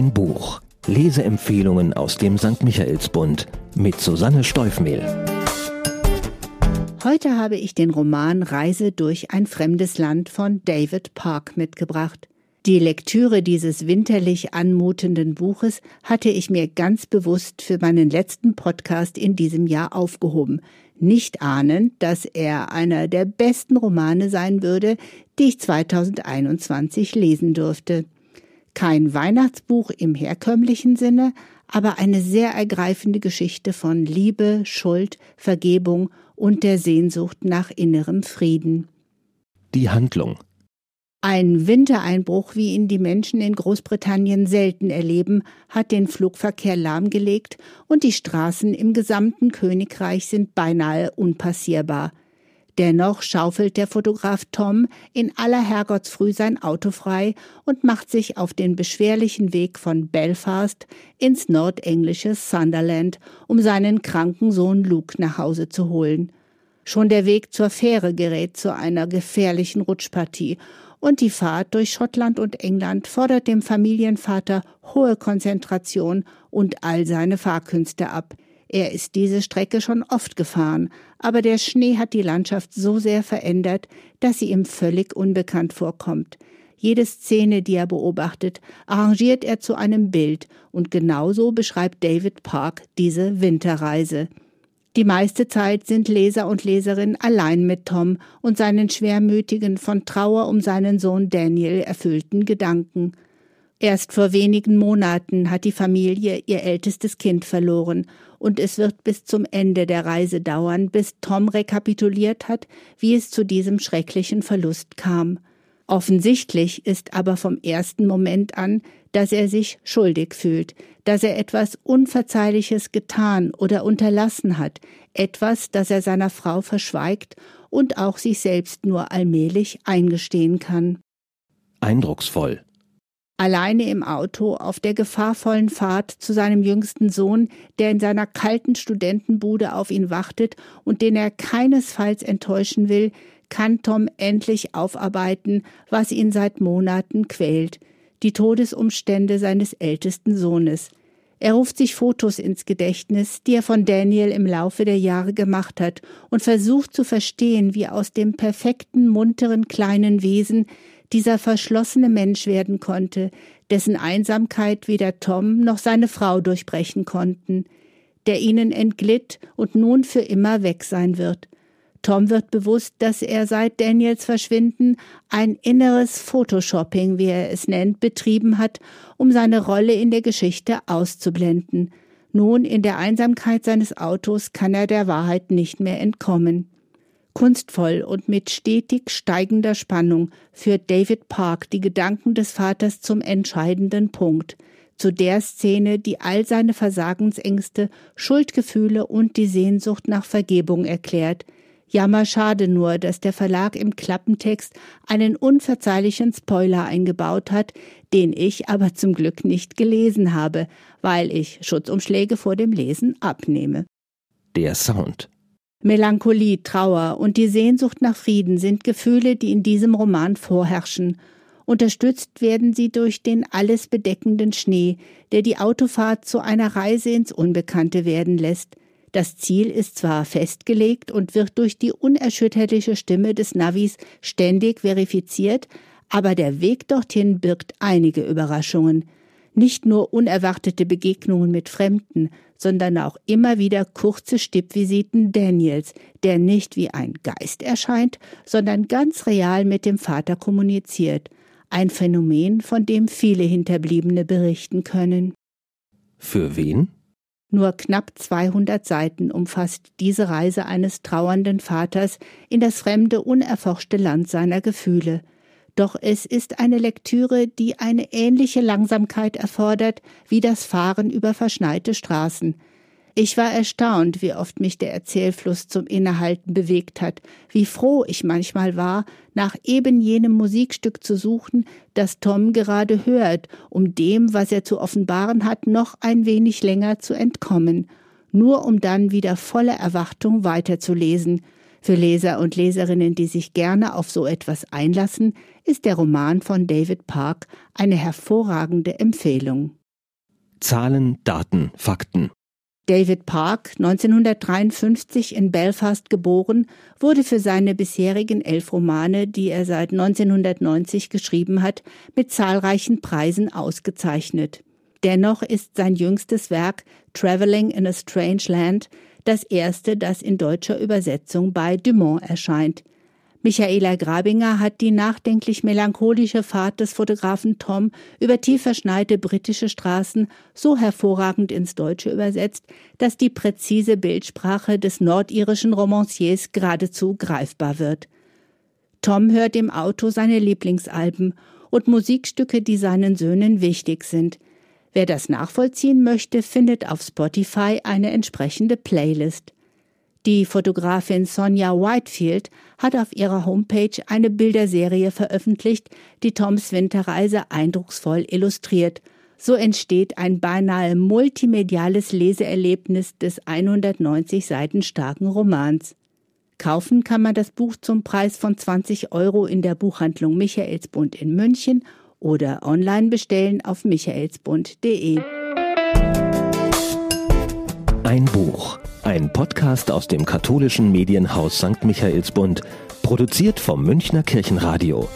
Ein Buch. Leseempfehlungen aus dem St. Michaelsbund mit Susanne Steufmehl. Heute habe ich den Roman Reise durch ein fremdes Land von David Park mitgebracht. Die Lektüre dieses winterlich anmutenden Buches hatte ich mir ganz bewusst für meinen letzten Podcast in diesem Jahr aufgehoben, nicht ahnend, dass er einer der besten Romane sein würde, die ich 2021 lesen durfte. Kein Weihnachtsbuch im herkömmlichen Sinne, aber eine sehr ergreifende Geschichte von Liebe, Schuld, Vergebung und der Sehnsucht nach innerem Frieden. Die Handlung ein Wintereinbruch, wie ihn die Menschen in Großbritannien selten erleben, hat den Flugverkehr lahmgelegt und die Straßen im gesamten Königreich sind beinahe unpassierbar. Dennoch schaufelt der Fotograf Tom in aller Herrgottsfrüh sein Auto frei und macht sich auf den beschwerlichen Weg von Belfast ins nordenglische Sunderland, um seinen kranken Sohn Luke nach Hause zu holen. Schon der Weg zur Fähre gerät zu einer gefährlichen Rutschpartie und die Fahrt durch Schottland und England fordert dem Familienvater hohe Konzentration und all seine Fahrkünste ab. Er ist diese Strecke schon oft gefahren, aber der Schnee hat die Landschaft so sehr verändert, dass sie ihm völlig unbekannt vorkommt. Jede Szene, die er beobachtet, arrangiert er zu einem Bild, und genauso beschreibt David Park diese Winterreise. Die meiste Zeit sind Leser und Leserinnen allein mit Tom und seinen schwermütigen, von Trauer um seinen Sohn Daniel erfüllten Gedanken. Erst vor wenigen Monaten hat die Familie ihr ältestes Kind verloren, und es wird bis zum Ende der Reise dauern, bis Tom rekapituliert hat, wie es zu diesem schrecklichen Verlust kam. Offensichtlich ist aber vom ersten Moment an, dass er sich schuldig fühlt, dass er etwas Unverzeihliches getan oder unterlassen hat, etwas, das er seiner Frau verschweigt und auch sich selbst nur allmählich eingestehen kann. Eindrucksvoll. Alleine im Auto auf der gefahrvollen Fahrt zu seinem jüngsten Sohn, der in seiner kalten Studentenbude auf ihn wartet und den er keinesfalls enttäuschen will, kann Tom endlich aufarbeiten, was ihn seit Monaten quält, die Todesumstände seines ältesten Sohnes. Er ruft sich Fotos ins Gedächtnis, die er von Daniel im Laufe der Jahre gemacht hat, und versucht zu verstehen, wie aus dem perfekten, munteren kleinen Wesen dieser verschlossene Mensch werden konnte, dessen Einsamkeit weder Tom noch seine Frau durchbrechen konnten, der ihnen entglitt und nun für immer weg sein wird. Tom wird bewusst, dass er seit Daniels Verschwinden ein inneres Photoshopping, wie er es nennt, betrieben hat, um seine Rolle in der Geschichte auszublenden. Nun in der Einsamkeit seines Autos kann er der Wahrheit nicht mehr entkommen. Kunstvoll und mit stetig steigender Spannung führt David Park die Gedanken des Vaters zum entscheidenden Punkt, zu der Szene, die all seine Versagensängste, Schuldgefühle und die Sehnsucht nach Vergebung erklärt, Jammer schade nur, dass der Verlag im Klappentext einen unverzeihlichen Spoiler eingebaut hat, den ich aber zum Glück nicht gelesen habe, weil ich Schutzumschläge vor dem Lesen abnehme. Der Sound. Melancholie, Trauer und die Sehnsucht nach Frieden sind Gefühle, die in diesem Roman vorherrschen. Unterstützt werden sie durch den alles bedeckenden Schnee, der die Autofahrt zu einer Reise ins Unbekannte werden lässt. Das Ziel ist zwar festgelegt und wird durch die unerschütterliche Stimme des Navis ständig verifiziert, aber der Weg dorthin birgt einige Überraschungen. Nicht nur unerwartete Begegnungen mit Fremden, sondern auch immer wieder kurze Stippvisiten Daniels, der nicht wie ein Geist erscheint, sondern ganz real mit dem Vater kommuniziert. Ein Phänomen, von dem viele Hinterbliebene berichten können. Für wen? Nur knapp 200 Seiten umfasst diese Reise eines trauernden Vaters in das fremde, unerforschte Land seiner Gefühle. Doch es ist eine Lektüre, die eine ähnliche Langsamkeit erfordert wie das Fahren über verschneite Straßen. Ich war erstaunt, wie oft mich der Erzählfluss zum Innehalten bewegt hat, wie froh ich manchmal war, nach eben jenem Musikstück zu suchen, das Tom gerade hört, um dem, was er zu offenbaren hat, noch ein wenig länger zu entkommen, nur um dann wieder voller Erwartung weiterzulesen. Für Leser und Leserinnen, die sich gerne auf so etwas einlassen, ist der Roman von David Park eine hervorragende Empfehlung. Zahlen, Daten, Fakten. David Park, 1953 in Belfast geboren, wurde für seine bisherigen elf Romane, die er seit 1990 geschrieben hat, mit zahlreichen Preisen ausgezeichnet. Dennoch ist sein jüngstes Werk Traveling in a Strange Land das erste, das in deutscher Übersetzung bei Dumont erscheint. Michaela Grabinger hat die nachdenklich melancholische Fahrt des Fotografen Tom über tief verschneite britische Straßen so hervorragend ins Deutsche übersetzt, dass die präzise Bildsprache des nordirischen Romanciers geradezu greifbar wird. Tom hört im Auto seine Lieblingsalben und Musikstücke, die seinen Söhnen wichtig sind. Wer das nachvollziehen möchte, findet auf Spotify eine entsprechende Playlist. Die Fotografin Sonja Whitefield hat auf ihrer Homepage eine Bilderserie veröffentlicht, die Toms Winterreise eindrucksvoll illustriert. So entsteht ein beinahe multimediales Leseerlebnis des 190 Seiten starken Romans. Kaufen kann man das Buch zum Preis von 20 Euro in der Buchhandlung Michaelsbund in München oder online bestellen auf michaelsbund.de. Ein Buch ein Podcast aus dem katholischen Medienhaus St. Michaelsbund, produziert vom Münchner Kirchenradio.